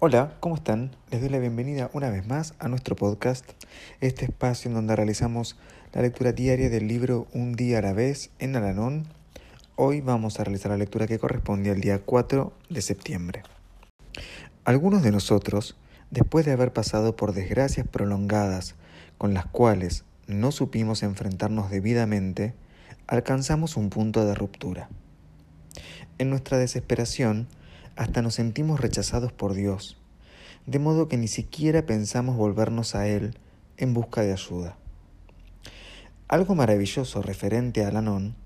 Hola, ¿cómo están? Les doy la bienvenida una vez más a nuestro podcast, este espacio en donde realizamos la lectura diaria del libro Un día a la vez en Alanón. Hoy vamos a realizar la lectura que corresponde al día 4 de septiembre. Algunos de nosotros, después de haber pasado por desgracias prolongadas con las cuales no supimos enfrentarnos debidamente, alcanzamos un punto de ruptura. En nuestra desesperación, hasta nos sentimos rechazados por Dios, de modo que ni siquiera pensamos volvernos a Él en busca de ayuda. Algo maravilloso referente a Lanón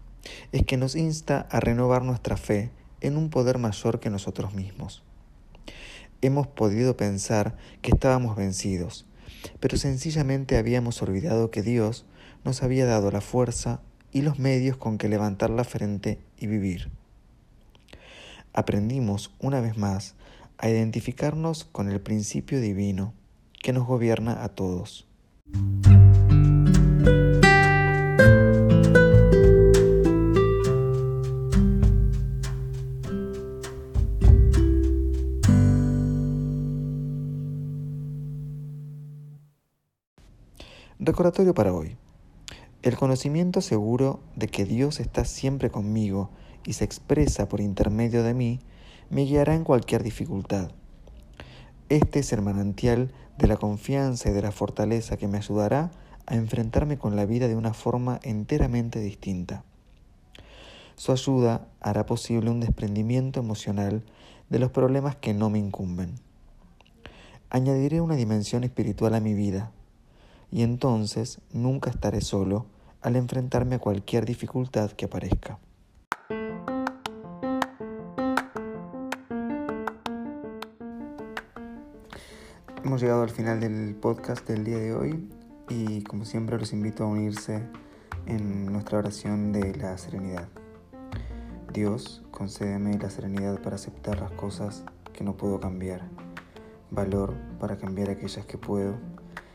es que nos insta a renovar nuestra fe en un poder mayor que nosotros mismos. Hemos podido pensar que estábamos vencidos, pero sencillamente habíamos olvidado que Dios nos había dado la fuerza y los medios con que levantar la frente y vivir aprendimos una vez más a identificarnos con el principio divino que nos gobierna a todos. Recordatorio para hoy. El conocimiento seguro de que Dios está siempre conmigo y se expresa por intermedio de mí, me guiará en cualquier dificultad. Este es el manantial de la confianza y de la fortaleza que me ayudará a enfrentarme con la vida de una forma enteramente distinta. Su ayuda hará posible un desprendimiento emocional de los problemas que no me incumben. Añadiré una dimensión espiritual a mi vida, y entonces nunca estaré solo al enfrentarme a cualquier dificultad que aparezca. Hemos llegado al final del podcast del día de hoy y como siempre los invito a unirse en nuestra oración de la serenidad. Dios, concédeme la serenidad para aceptar las cosas que no puedo cambiar, valor para cambiar aquellas que puedo